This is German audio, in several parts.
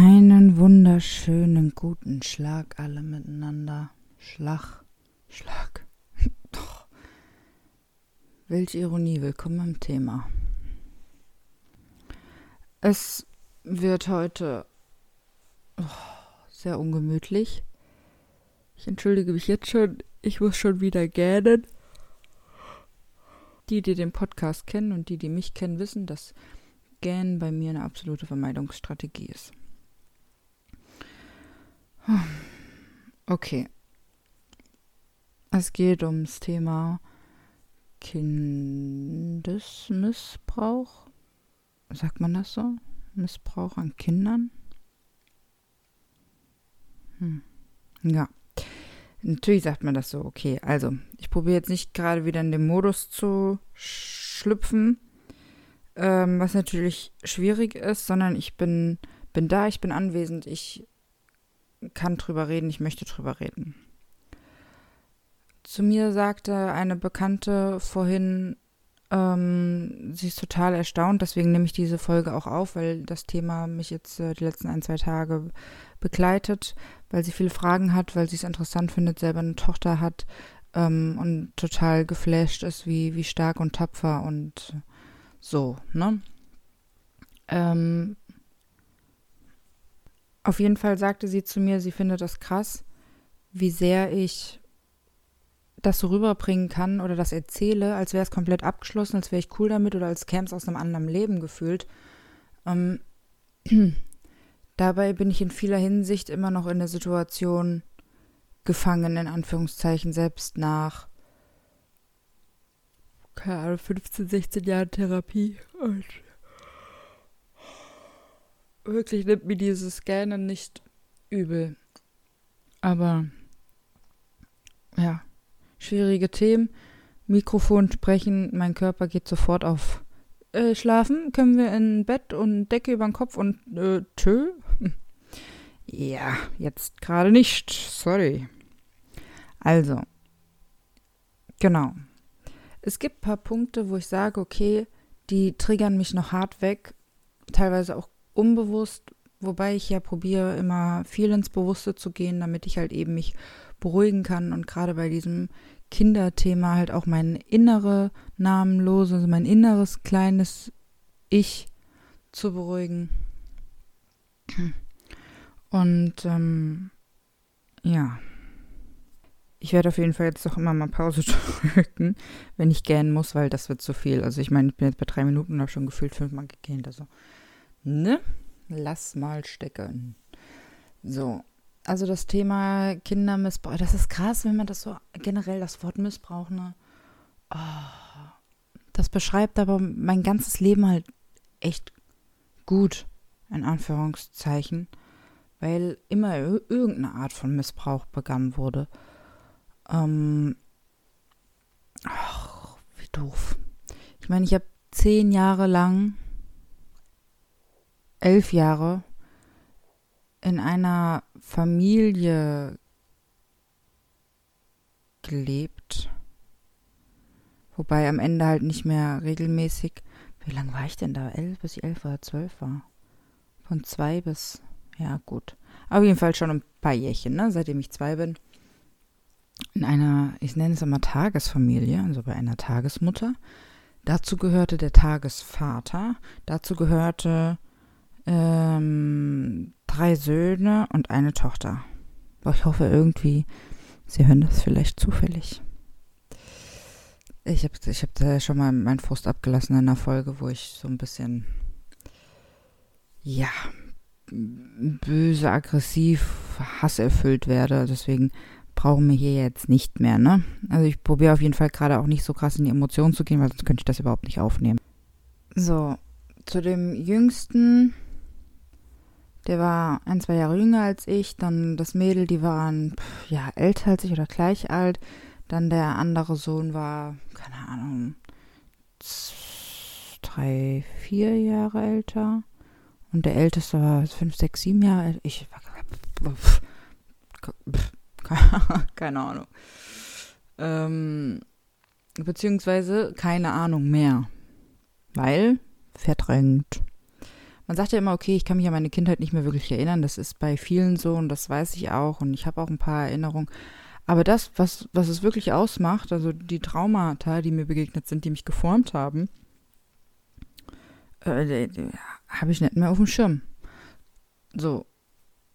Einen wunderschönen guten Schlag alle miteinander. Schlag, Schlag. Doch. Welche Ironie, willkommen im Thema. Es wird heute oh, sehr ungemütlich. Ich entschuldige mich jetzt schon, ich muss schon wieder gähnen. Die, die den Podcast kennen und die, die mich kennen, wissen, dass Gähnen bei mir eine absolute Vermeidungsstrategie ist. Okay. Es geht ums Thema Kindesmissbrauch. Sagt man das so? Missbrauch an Kindern? Hm. Ja. Natürlich sagt man das so. Okay, also ich probiere jetzt nicht gerade wieder in den Modus zu schlüpfen, ähm, was natürlich schwierig ist, sondern ich bin, bin da, ich bin anwesend, ich kann drüber reden, ich möchte drüber reden. Zu mir sagte eine Bekannte vorhin, ähm, sie ist total erstaunt, deswegen nehme ich diese Folge auch auf, weil das Thema mich jetzt äh, die letzten ein, zwei Tage begleitet, weil sie viele Fragen hat, weil sie es interessant findet, selber eine Tochter hat ähm, und total geflasht ist, wie, wie stark und tapfer und so, ne? Ähm, auf jeden Fall sagte sie zu mir, sie findet das krass, wie sehr ich das so rüberbringen kann oder das erzähle, als wäre es komplett abgeschlossen, als wäre ich cool damit oder als käme es aus einem anderen Leben gefühlt. Ähm, dabei bin ich in vieler Hinsicht immer noch in der Situation gefangen, in Anführungszeichen, selbst nach keine Ahnung, 15, 16 Jahren Therapie. Und wirklich nimmt mir dieses Scannen nicht übel. Aber ja, schwierige Themen. Mikrofon sprechen, mein Körper geht sofort auf äh, Schlafen. Können wir in Bett und Decke über den Kopf und äh, tschö? Ja, jetzt gerade nicht. Sorry. Also, genau. Es gibt ein paar Punkte, wo ich sage, okay, die triggern mich noch hart weg. Teilweise auch unbewusst, wobei ich ja probiere, immer viel ins Bewusste zu gehen, damit ich halt eben mich beruhigen kann und gerade bei diesem Kinderthema halt auch mein innere namenlose, also mein inneres kleines Ich zu beruhigen. Und ähm, ja. Ich werde auf jeden Fall jetzt doch immer mal Pause drücken, wenn ich gähnen muss, weil das wird zu viel. Also ich meine, ich bin jetzt bei drei Minuten und habe schon gefühlt fünfmal gegähnt. Also, ne? Lass mal stecken. So. Also das Thema Kindermissbrauch, das ist krass, wenn man das so generell das Wort Missbrauch, ne? Oh, das beschreibt aber mein ganzes Leben halt echt gut, in Anführungszeichen, weil immer ir- irgendeine Art von Missbrauch begangen wurde. Ähm, ach, wie doof. Ich meine, ich habe zehn Jahre lang, elf Jahre in einer Familie gelebt. Wobei am Ende halt nicht mehr regelmäßig. Wie lange war ich denn da? Elf bis ich elf oder zwölf war. Von zwei bis. Ja, gut. Auf jeden Fall schon ein paar Jährchen, ne? Seitdem ich zwei bin. In einer, ich nenne es immer Tagesfamilie, also bei einer Tagesmutter. Dazu gehörte der Tagesvater. Dazu gehörte ähm, drei Söhne und eine Tochter. Ich hoffe irgendwie, Sie hören das vielleicht zufällig. Ich habe ich hab da schon mal meinen Frust abgelassen in einer Folge, wo ich so ein bisschen, ja, böse, aggressiv, hasserfüllt werde. Deswegen brauchen wir hier jetzt nicht mehr, ne? Also ich probiere auf jeden Fall gerade auch nicht so krass in die Emotionen zu gehen, weil sonst könnte ich das überhaupt nicht aufnehmen. So, zu dem Jüngsten, der war ein, zwei Jahre jünger als ich. Dann das Mädel, die waren ja älter als ich oder gleich alt. Dann der andere Sohn war, keine Ahnung, drei, vier Jahre älter. Und der älteste war fünf, sechs, sieben Jahre alt. Ich keine Ahnung. Ähm, beziehungsweise keine Ahnung mehr. Weil verdrängt. Man sagt ja immer, okay, ich kann mich an meine Kindheit nicht mehr wirklich erinnern. Das ist bei vielen so und das weiß ich auch und ich habe auch ein paar Erinnerungen. Aber das, was, was es wirklich ausmacht, also die Traumata, die mir begegnet sind, die mich geformt haben, äh, habe ich nicht mehr auf dem Schirm. So.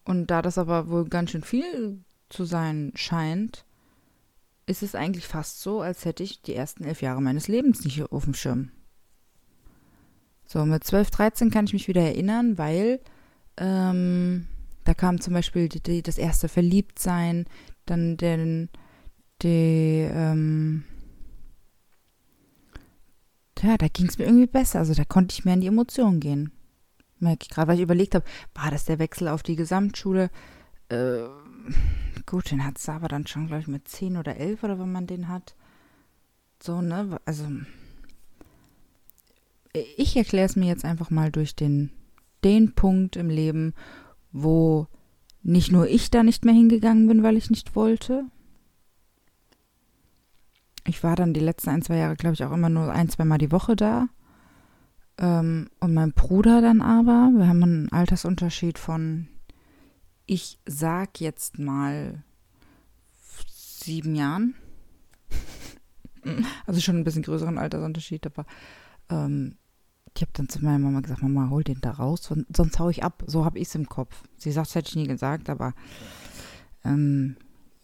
Und da das aber wohl ganz schön viel zu sein scheint, ist es eigentlich fast so, als hätte ich die ersten elf Jahre meines Lebens nicht auf dem Schirm. So, mit 12, 13 kann ich mich wieder erinnern, weil ähm, da kam zum Beispiel die, die, das erste Verliebtsein, dann den, die, ähm, ja, da ging es mir irgendwie besser. Also da konnte ich mehr in die Emotionen gehen. Merke ich gerade, weil ich überlegt habe, war das der Wechsel auf die Gesamtschule? Äh, gut, den hat es aber dann schon, glaube ich, mit 10 oder 11 oder wenn man den hat. So, ne? Also ich erkläre es mir jetzt einfach mal durch den, den Punkt im Leben, wo nicht nur ich da nicht mehr hingegangen bin, weil ich nicht wollte. Ich war dann die letzten ein, zwei Jahre, glaube ich, auch immer nur ein, zwei Mal die Woche da. Ähm, und mein Bruder dann aber, wir haben einen Altersunterschied von, ich sag jetzt mal, sieben Jahren. also schon ein bisschen größeren Altersunterschied, aber ähm, ich habe dann zu meiner Mama gesagt, Mama, hol den da raus, sonst hau ich ab. So habe ich es im Kopf. Sie sagt, das hätte ich nie gesagt, aber ähm,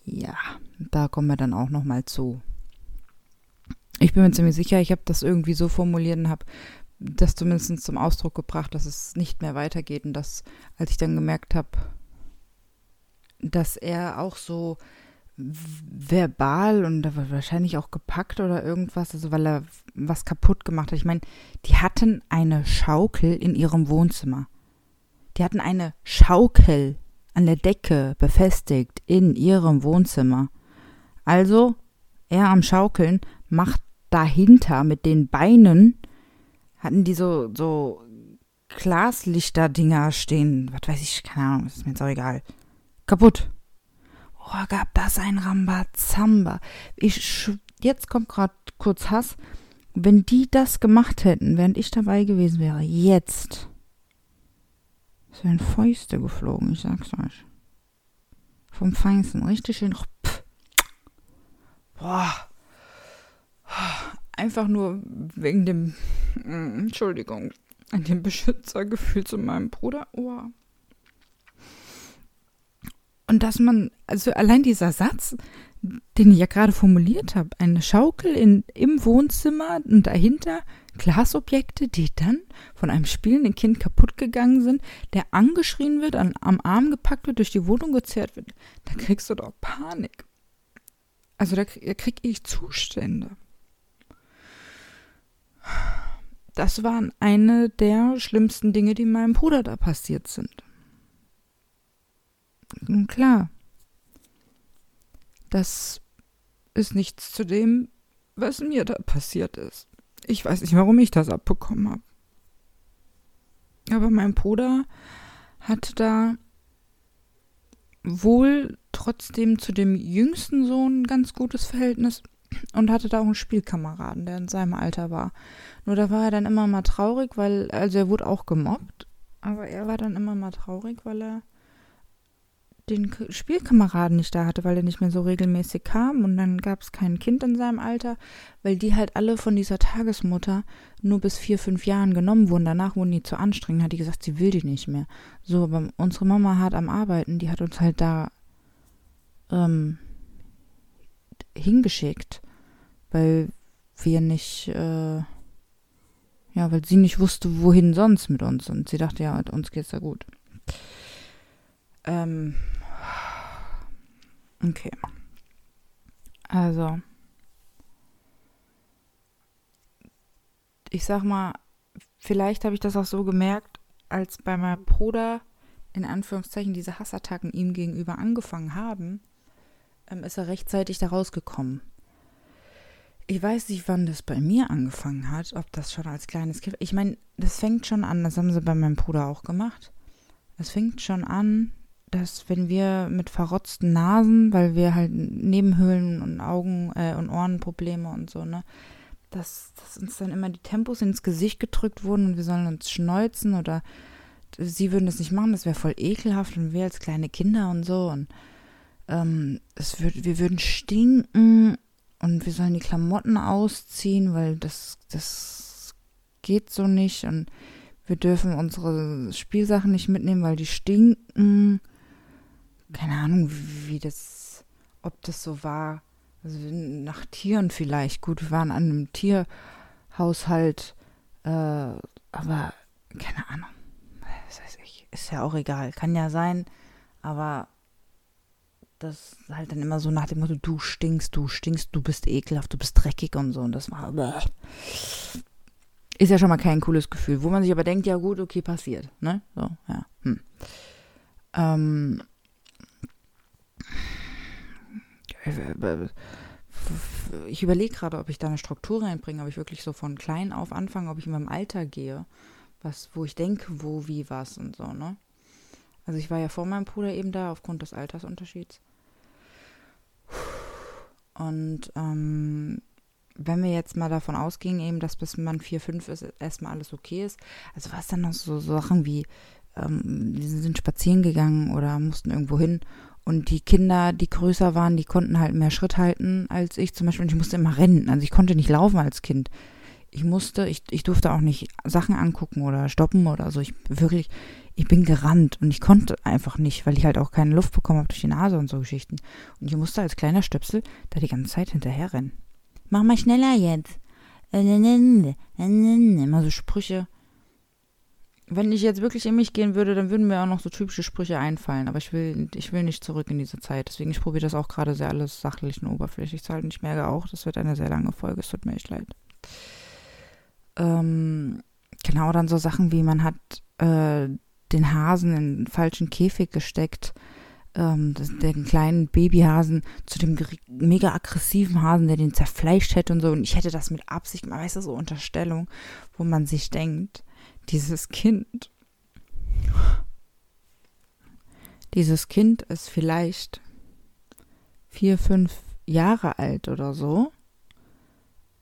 ja, da kommen wir dann auch noch mal zu. Ich bin mir ziemlich sicher, ich habe das irgendwie so formuliert und habe das zumindest zum Ausdruck gebracht, dass es nicht mehr weitergeht und dass, als ich dann gemerkt habe, dass er auch so verbal und wahrscheinlich auch gepackt oder irgendwas, also weil er was kaputt gemacht hat. Ich meine, die hatten eine Schaukel in ihrem Wohnzimmer. Die hatten eine Schaukel an der Decke befestigt in ihrem Wohnzimmer. Also, er am Schaukeln macht dahinter mit den Beinen, hatten die so, so Glaslichter-Dinger stehen. Was weiß ich, keine Ahnung, ist mir jetzt auch egal. Kaputt. Oh, gab das ein Rambazamba. Ich, jetzt kommt gerade kurz Hass. Wenn die das gemacht hätten, während ich dabei gewesen wäre, jetzt, wären Fäuste geflogen, ich sag's euch. Vom Feinsten, richtig schön. Pff. Boah. Einfach nur wegen dem, Entschuldigung, dem Beschützergefühl zu meinem Bruder. Oh. Und dass man, also allein dieser Satz, den ich ja gerade formuliert habe, eine Schaukel in, im Wohnzimmer und dahinter Glasobjekte, die dann von einem spielenden Kind kaputt gegangen sind, der angeschrien wird, an, am Arm gepackt wird, durch die Wohnung gezerrt wird, da kriegst du doch Panik. Also da, da krieg ich Zustände. Das waren eine der schlimmsten Dinge, die meinem Bruder da passiert sind. Klar, das ist nichts zu dem, was mir da passiert ist. Ich weiß nicht, warum ich das abbekommen habe. Aber mein Bruder hatte da wohl trotzdem zu dem jüngsten Sohn ein ganz gutes Verhältnis und hatte da auch einen Spielkameraden, der in seinem Alter war. Nur da war er dann immer mal traurig, weil, also er wurde auch gemobbt, aber er war dann immer mal traurig, weil er den Spielkameraden nicht da hatte, weil er nicht mehr so regelmäßig kam und dann gab es kein Kind in seinem Alter, weil die halt alle von dieser Tagesmutter nur bis vier, fünf Jahren genommen wurden. Danach wurden die zu anstrengend, hat die gesagt, sie will die nicht mehr. So, aber unsere Mama hat am Arbeiten, die hat uns halt da ähm, hingeschickt, weil wir nicht, äh, ja, weil sie nicht wusste, wohin sonst mit uns und sie dachte, ja, uns geht's ja gut. Ähm, Okay. Also, ich sag mal, vielleicht habe ich das auch so gemerkt, als bei meinem Bruder in Anführungszeichen diese Hassattacken ihm gegenüber angefangen haben, ähm, ist er rechtzeitig da rausgekommen. Ich weiß nicht, wann das bei mir angefangen hat, ob das schon als kleines Kind. Ich meine, das fängt schon an, das haben sie bei meinem Bruder auch gemacht. Es fängt schon an, dass wenn wir mit verrotzten Nasen, weil wir halt Nebenhöhlen und Augen äh, und Ohrenprobleme und so, ne, dass, dass uns dann immer die Tempos ins Gesicht gedrückt wurden und wir sollen uns schneuzen oder sie würden das nicht machen, das wäre voll ekelhaft und wir als kleine Kinder und so und ähm, es würd, wir würden stinken und wir sollen die Klamotten ausziehen, weil das, das geht so nicht und wir dürfen unsere Spielsachen nicht mitnehmen, weil die stinken. Keine Ahnung, wie das, ob das so war. Also nach Tieren vielleicht. Gut, wir waren an einem Tierhaushalt, äh, aber keine Ahnung. Das heißt, ich, ist ja auch egal. Kann ja sein, aber das halt dann immer so nach dem Motto, du stinkst, du stinkst, du bist ekelhaft, du bist dreckig und so. Und das war. Ist ja schon mal kein cooles Gefühl, wo man sich aber denkt, ja gut, okay, passiert. Ne? So, ja. Hm. Ähm, ich überlege gerade, ob ich da eine Struktur reinbringe, ob ich wirklich so von klein auf anfange, ob ich in meinem Alter gehe, was, wo ich denke, wo, wie, was und so, ne? Also ich war ja vor meinem Bruder eben da, aufgrund des Altersunterschieds. Und ähm, wenn wir jetzt mal davon ausgehen, eben, dass bis man 4, 5 ist, erstmal alles okay ist, also was dann noch so, so Sachen wie, ähm, die sind spazieren gegangen oder mussten irgendwo hin und die Kinder, die größer waren, die konnten halt mehr Schritt halten als ich zum Beispiel und ich musste immer rennen, also ich konnte nicht laufen als Kind. Ich musste, ich, ich durfte auch nicht Sachen angucken oder stoppen oder so. Ich wirklich, ich bin gerannt und ich konnte einfach nicht, weil ich halt auch keine Luft bekommen habe durch die Nase und so Geschichten. Und ich musste als kleiner Stöpsel da die ganze Zeit hinterher rennen. Mach mal schneller jetzt. Immer so Sprüche. Wenn ich jetzt wirklich in mich gehen würde, dann würden mir auch noch so typische Sprüche einfallen. Aber ich will, ich will nicht zurück in diese Zeit. Deswegen, ich probiere das auch gerade sehr alles sachlich und oberflächlich zu halten. Ich merke auch, das wird eine sehr lange Folge. Es tut mir echt leid. Ähm, genau, dann so Sachen wie man hat äh, den Hasen in einen falschen Käfig gesteckt ähm, den kleinen Babyhasen zu dem mega aggressiven Hasen, der den zerfleischt hätte und so. Und ich hätte das mit Absicht, man weiß das so Unterstellung, wo man sich denkt, dieses Kind, dieses Kind ist vielleicht vier, fünf Jahre alt oder so.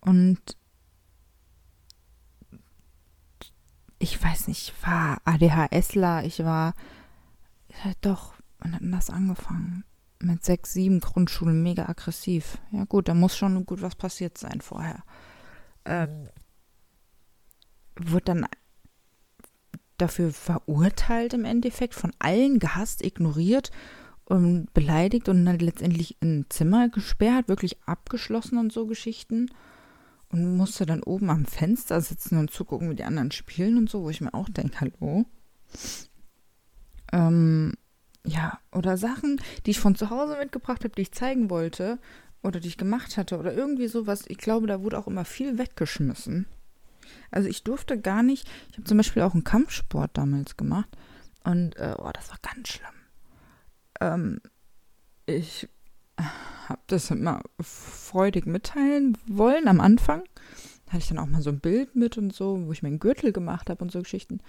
Und ich weiß nicht, ich war ADHSler, ich war doch wann hat denn das angefangen? Mit sechs, sieben Grundschulen mega aggressiv. Ja gut, da muss schon gut was passiert sein vorher. Ähm, wurde dann dafür verurteilt im Endeffekt, von allen gehasst, ignoriert und beleidigt und dann letztendlich in ein Zimmer gesperrt, wirklich abgeschlossen und so Geschichten. Und musste dann oben am Fenster sitzen und zugucken, wie die anderen spielen und so, wo ich mir auch denke, hallo. Ähm, ja, oder Sachen, die ich von zu Hause mitgebracht habe, die ich zeigen wollte oder die ich gemacht hatte oder irgendwie sowas. Ich glaube, da wurde auch immer viel weggeschmissen. Also ich durfte gar nicht, ich habe zum Beispiel auch einen Kampfsport damals gemacht und äh, oh, das war ganz schlimm. Ähm, ich habe das immer freudig mitteilen wollen am Anfang. Da hatte ich dann auch mal so ein Bild mit und so, wo ich meinen Gürtel gemacht habe und so Geschichten.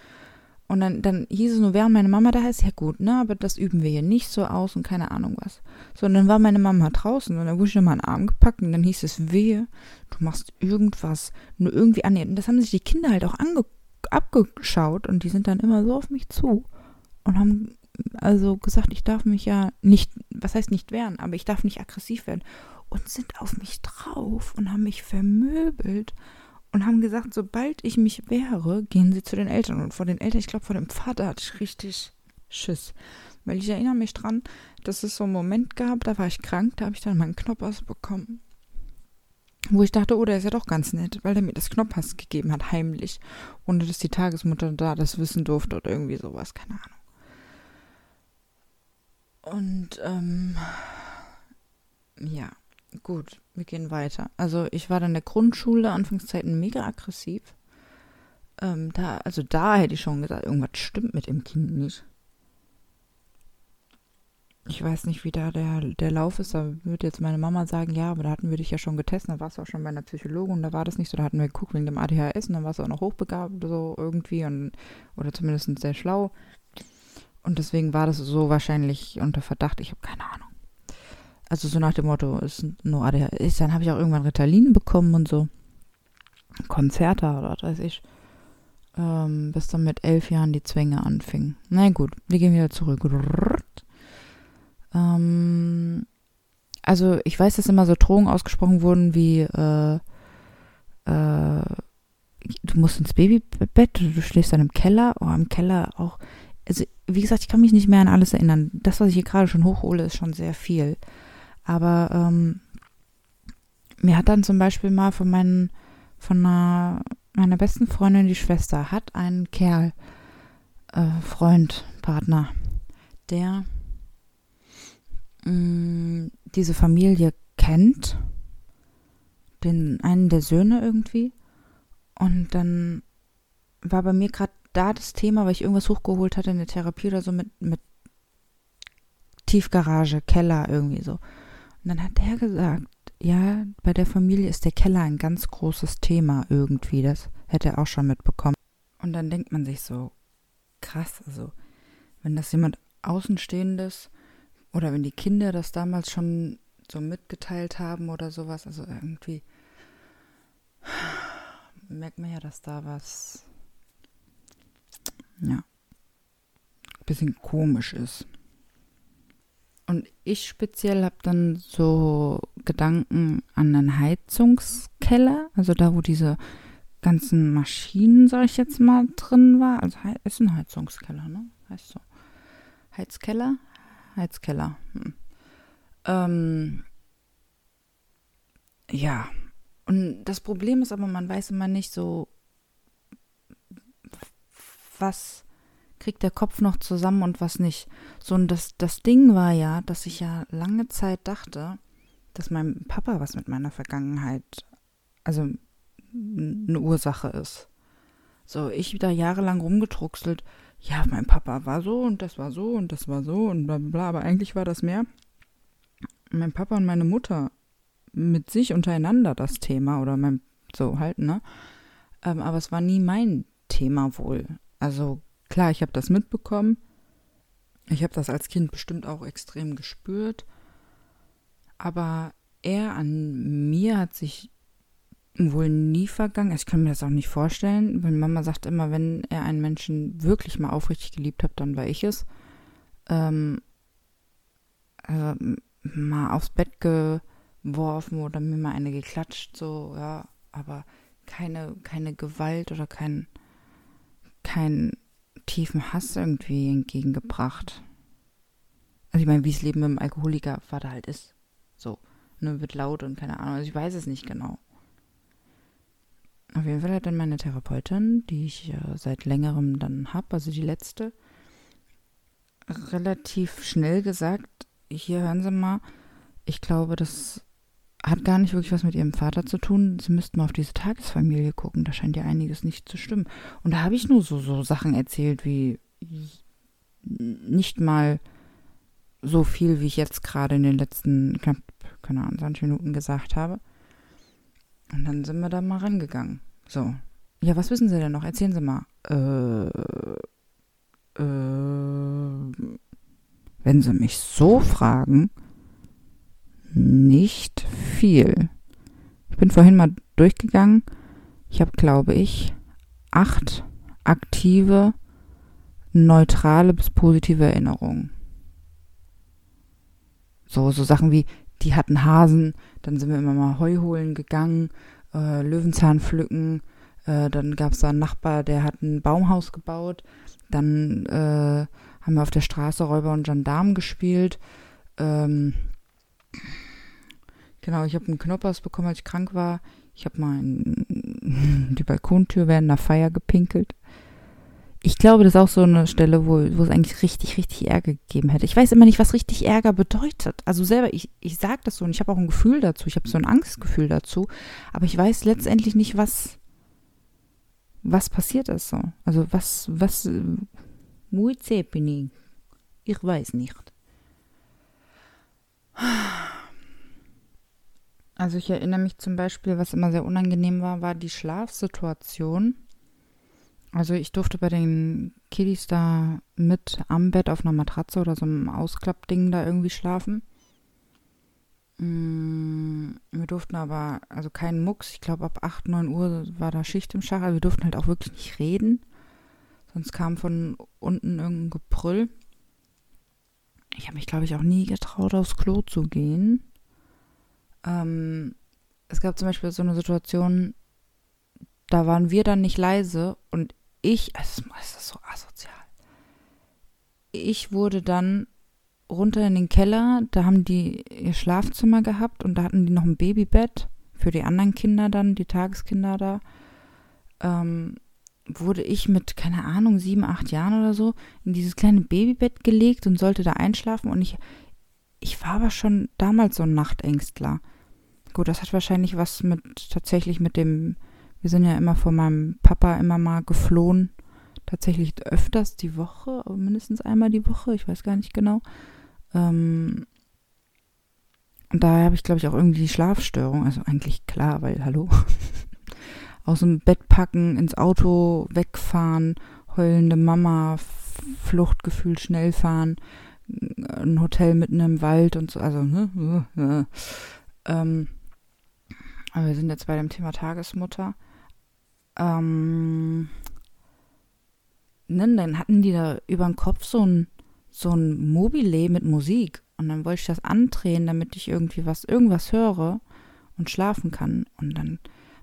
Und dann, dann hieß es nur, während meine Mama da ist, ja gut, ne, aber das üben wir hier nicht so aus und keine Ahnung was. So, und dann war meine Mama draußen und dann wurde ich nochmal einen Arm gepackt und dann hieß es, wehe, du machst irgendwas, nur irgendwie. Und das haben sich die Kinder halt auch abgeschaut und die sind dann immer so auf mich zu und haben also gesagt, ich darf mich ja nicht, was heißt nicht wehren, aber ich darf nicht aggressiv werden und sind auf mich drauf und haben mich vermöbelt und haben gesagt, sobald ich mich wehre, gehen sie zu den Eltern. Und vor den Eltern, ich glaube, vor dem Vater hatte ich richtig Schiss. Weil ich erinnere mich dran, dass es so einen Moment gab, da war ich krank, da habe ich dann meinen Knoppers bekommen. Wo ich dachte, oh, der ist ja doch ganz nett, weil er mir das Knoppers gegeben hat, heimlich. Ohne dass die Tagesmutter da das wissen durfte oder irgendwie sowas, keine Ahnung. Und, ähm, ja, gut, wir gehen weiter. Also ich war dann in der Grundschule, Anfangszeiten mega aggressiv. Ähm, da, also da hätte ich schon gesagt, irgendwas stimmt mit dem Kind nicht. Ich weiß nicht, wie da der, der Lauf ist. Da würde jetzt meine Mama sagen, ja, aber da hatten wir dich ja schon getestet. Da warst du auch schon bei einer Psychologin da war das nicht so. Da hatten wir geguckt wegen dem ADHS und dann warst du auch noch hochbegabt so irgendwie und, oder zumindest sehr schlau. Und deswegen war das so wahrscheinlich unter Verdacht. Ich habe keine Ahnung. Also so nach dem Motto, ist nur ADHS. Dann habe ich auch irgendwann Ritalin bekommen und so. Konzerte oder was weiß ich. Ähm, bis dann mit elf Jahren die Zwänge anfingen. Na gut, wir gehen wieder zurück. Ähm, also ich weiß, dass immer so Drohungen ausgesprochen wurden wie äh, äh, du musst ins Babybett, du schläfst dann im Keller, oh, im Keller auch. Also, wie gesagt, ich kann mich nicht mehr an alles erinnern. Das, was ich hier gerade schon hochhole, ist schon sehr viel. Aber ähm, mir hat dann zum Beispiel mal von meinen, von einer, meiner besten Freundin, die Schwester, hat einen Kerl, äh, Freund, Partner, der mh, mm, diese Familie kennt, den einen der Söhne irgendwie. Und dann war bei mir gerade da das Thema, weil ich irgendwas hochgeholt hatte in der Therapie oder so mit, mit Tiefgarage, Keller irgendwie so. Und dann hat der gesagt, ja, bei der Familie ist der Keller ein ganz großes Thema irgendwie. Das hätte er auch schon mitbekommen. Und dann denkt man sich so, krass, also, wenn das jemand Außenstehendes oder wenn die Kinder das damals schon so mitgeteilt haben oder sowas, also irgendwie merkt man ja, dass da was, ja, ein bisschen komisch ist. Und ich speziell habe dann so Gedanken an einen Heizungskeller, also da, wo diese ganzen Maschinen, sag ich jetzt mal, drin war. Also ist ein Heizungskeller, ne? Heißt so. Heizkeller, Heizkeller. Hm. Ähm, ja. Und das Problem ist aber, man weiß immer nicht so, was kriegt der Kopf noch zusammen und was nicht. So, und das, das Ding war ja, dass ich ja lange Zeit dachte, dass mein Papa was mit meiner Vergangenheit, also eine Ursache ist. So, ich da jahrelang rumgedruckselt, ja, mein Papa war so und das war so und das war so und bla bla, aber eigentlich war das mehr mein Papa und meine Mutter mit sich untereinander das Thema oder mein, so halt, ne? Ähm, aber es war nie mein Thema wohl. Also klar, ich habe das mitbekommen. Ich habe das als Kind bestimmt auch extrem gespürt. Aber er an mir hat sich wohl nie vergangen. Ich kann mir das auch nicht vorstellen, weil Mama sagt immer, wenn er einen Menschen wirklich mal aufrichtig geliebt hat, dann war ich es. Ähm, also mal aufs Bett geworfen oder mir mal eine geklatscht, so, ja, aber keine, keine Gewalt oder kein, kein tiefen Hass irgendwie entgegengebracht. Also ich meine, wie es Leben mit dem Alkoholiker Vater halt ist. So, ne, wird laut und keine Ahnung, also ich weiß es nicht genau. Auf jeden Fall hat dann meine Therapeutin, die ich äh, seit längerem dann habe, also die letzte, relativ schnell gesagt, hier hören Sie mal, ich glaube, das hat gar nicht wirklich was mit Ihrem Vater zu tun. Sie müssten mal auf diese Tagesfamilie gucken, da scheint ja einiges nicht zu stimmen. Und da habe ich nur so, so Sachen erzählt, wie nicht mal so viel, wie ich jetzt gerade in den letzten knapp, keine Ahnung, 20 Minuten gesagt habe. Und dann sind wir da mal rangegangen. So. Ja, was wissen Sie denn noch? Erzählen Sie mal. Äh, äh, wenn Sie mich so fragen, nicht viel. Ich bin vorhin mal durchgegangen. Ich habe, glaube ich, acht aktive, neutrale bis positive Erinnerungen. So, so Sachen wie, die hatten Hasen, dann sind wir immer mal Heu holen gegangen, äh, Löwenzahn pflücken, äh, dann gab es da einen Nachbar, der hat ein Baumhaus gebaut, dann äh, haben wir auf der Straße Räuber und Gendarmen gespielt. Ähm, genau, ich habe einen Knoppers bekommen, als ich krank war. Ich habe mal in, die Balkontür während einer Feier gepinkelt. ich glaube, das ist auch so eine Stelle, wo, wo es eigentlich richtig, richtig Ärger gegeben hätte. Ich weiß immer nicht, was richtig Ärger bedeutet. Also selber, ich, ich sage das so und ich habe auch ein Gefühl dazu. Ich habe so ein Angstgefühl dazu. Aber ich weiß letztendlich nicht, was, was passiert ist so. Also was, was. Ich weiß nicht. Also ich erinnere mich zum Beispiel, was immer sehr unangenehm war, war die Schlafsituation also ich durfte bei den Kiddies da mit am Bett auf einer Matratze oder so einem Ausklappding da irgendwie schlafen. Mm, wir durften aber, also keinen Mucks, ich glaube ab 8, 9 Uhr war da Schicht im Schach, aber wir durften halt auch wirklich nicht reden. Sonst kam von unten irgendein Gebrüll. Ich habe mich, glaube ich, auch nie getraut, aufs Klo zu gehen. Ähm, es gab zum Beispiel so eine Situation, da waren wir dann nicht leise und ich, es ist so asozial. Ich wurde dann runter in den Keller, da haben die ihr Schlafzimmer gehabt und da hatten die noch ein Babybett für die anderen Kinder dann, die Tageskinder da. Ähm, wurde ich mit, keine Ahnung, sieben, acht Jahren oder so in dieses kleine Babybett gelegt und sollte da einschlafen und ich, ich war aber schon damals so ein Nachtängstler. Gut, das hat wahrscheinlich was mit, tatsächlich mit dem wir sind ja immer von meinem Papa immer mal geflohen. Tatsächlich öfters die Woche, mindestens einmal die Woche, ich weiß gar nicht genau. Ähm, und daher habe ich, glaube ich, auch irgendwie die Schlafstörung. Also eigentlich klar, weil, hallo, aus dem Bett packen, ins Auto wegfahren, heulende Mama, Fluchtgefühl, schnell fahren, ein Hotel mitten im Wald und so. Also, ne? Ähm, wir sind jetzt bei dem Thema Tagesmutter ähm, ne, dann hatten die da über den Kopf so ein, so ein Mobile mit Musik. Und dann wollte ich das andrehen, damit ich irgendwie was, irgendwas höre und schlafen kann. Und dann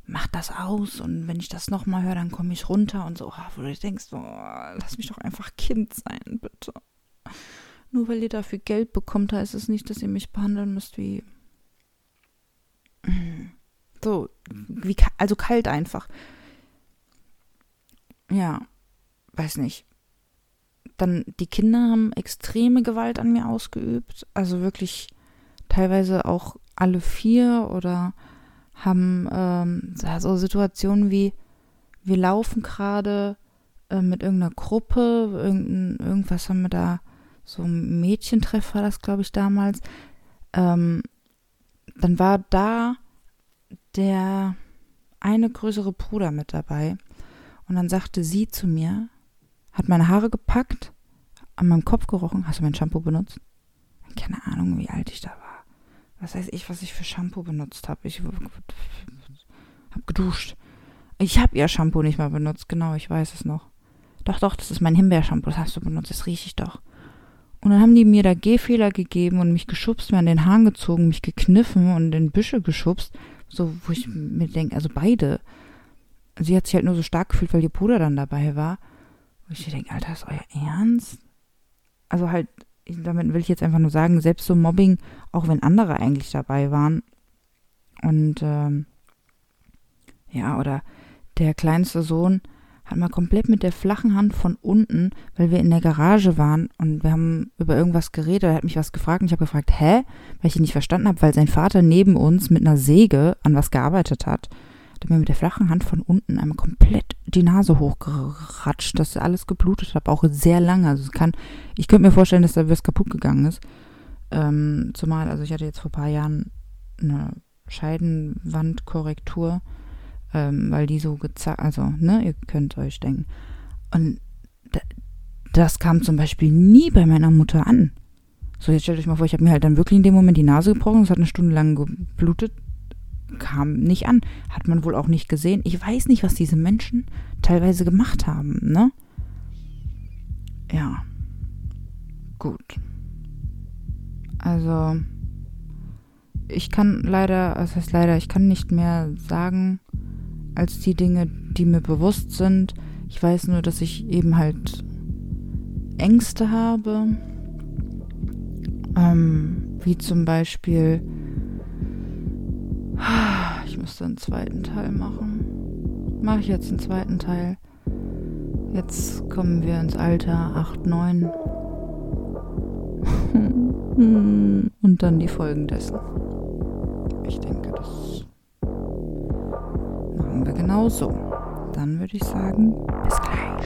macht das aus. Und wenn ich das nochmal höre, dann komme ich runter und so, oh, wo du denkst, oh, lass mich doch einfach Kind sein, bitte. Nur weil ihr dafür Geld bekommt, heißt es nicht, dass ihr mich behandeln müsst wie. So, wie, also kalt einfach ja, weiß nicht. Dann die Kinder haben extreme Gewalt an mir ausgeübt, also wirklich teilweise auch alle vier oder haben ähm, so Situationen wie wir laufen gerade äh, mit irgendeiner Gruppe, irgendein, irgendwas haben wir da, so ein Mädchentreff war das, glaube ich, damals. Ähm, dann war da der eine größere Bruder mit dabei. Und dann sagte sie zu mir, hat meine Haare gepackt, an meinem Kopf gerochen. Hast du mein Shampoo benutzt? Keine Ahnung, wie alt ich da war. Was weiß ich, was ich für Shampoo benutzt habe. Ich habe geduscht. Ich habe ihr Shampoo nicht mal benutzt, genau, ich weiß es noch. Doch, doch, das ist mein Himbeershampoo, das hast du benutzt, das rieche ich doch. Und dann haben die mir da Gehfehler gegeben und mich geschubst, mir an den Haaren gezogen, mich gekniffen und in Büsche geschubst. So, wo ich mir denke, also beide sie hat sich halt nur so stark gefühlt, weil ihr Bruder dann dabei war. Wo ich denke, Alter, ist euer Ernst? Also halt, damit will ich jetzt einfach nur sagen, selbst so Mobbing, auch wenn andere eigentlich dabei waren. Und ähm, ja, oder der kleinste Sohn hat mal komplett mit der flachen Hand von unten, weil wir in der Garage waren und wir haben über irgendwas geredet, er hat mich was gefragt und ich habe gefragt, hä? Weil ich ihn nicht verstanden habe, weil sein Vater neben uns mit einer Säge an was gearbeitet hat hat mir mit der flachen Hand von unten einmal komplett die Nase hochgeratscht, dass alles geblutet hat, auch sehr lange. Also es kann, ich könnte mir vorstellen, dass da was kaputt gegangen ist. Ähm, zumal, also ich hatte jetzt vor ein paar Jahren eine Scheidenwandkorrektur, ähm, weil die so gezackt, also, ne, ihr könnt euch denken. Und das kam zum Beispiel nie bei meiner Mutter an. So, jetzt stellt euch mal vor, ich habe mir halt dann wirklich in dem Moment die Nase gebrochen, es hat eine Stunde lang geblutet, kam nicht an. Hat man wohl auch nicht gesehen. Ich weiß nicht, was diese Menschen teilweise gemacht haben, ne? Ja. Gut. Also, ich kann leider, das heißt leider, ich kann nicht mehr sagen, als die Dinge, die mir bewusst sind. Ich weiß nur, dass ich eben halt Ängste habe. Ähm, wie zum Beispiel ich müsste einen zweiten Teil machen. Mache ich jetzt einen zweiten Teil. Jetzt kommen wir ins Alter 8, 9. Und dann die Folgen dessen. Ich denke, machen wir genau so. Dann würde ich sagen, bis gleich.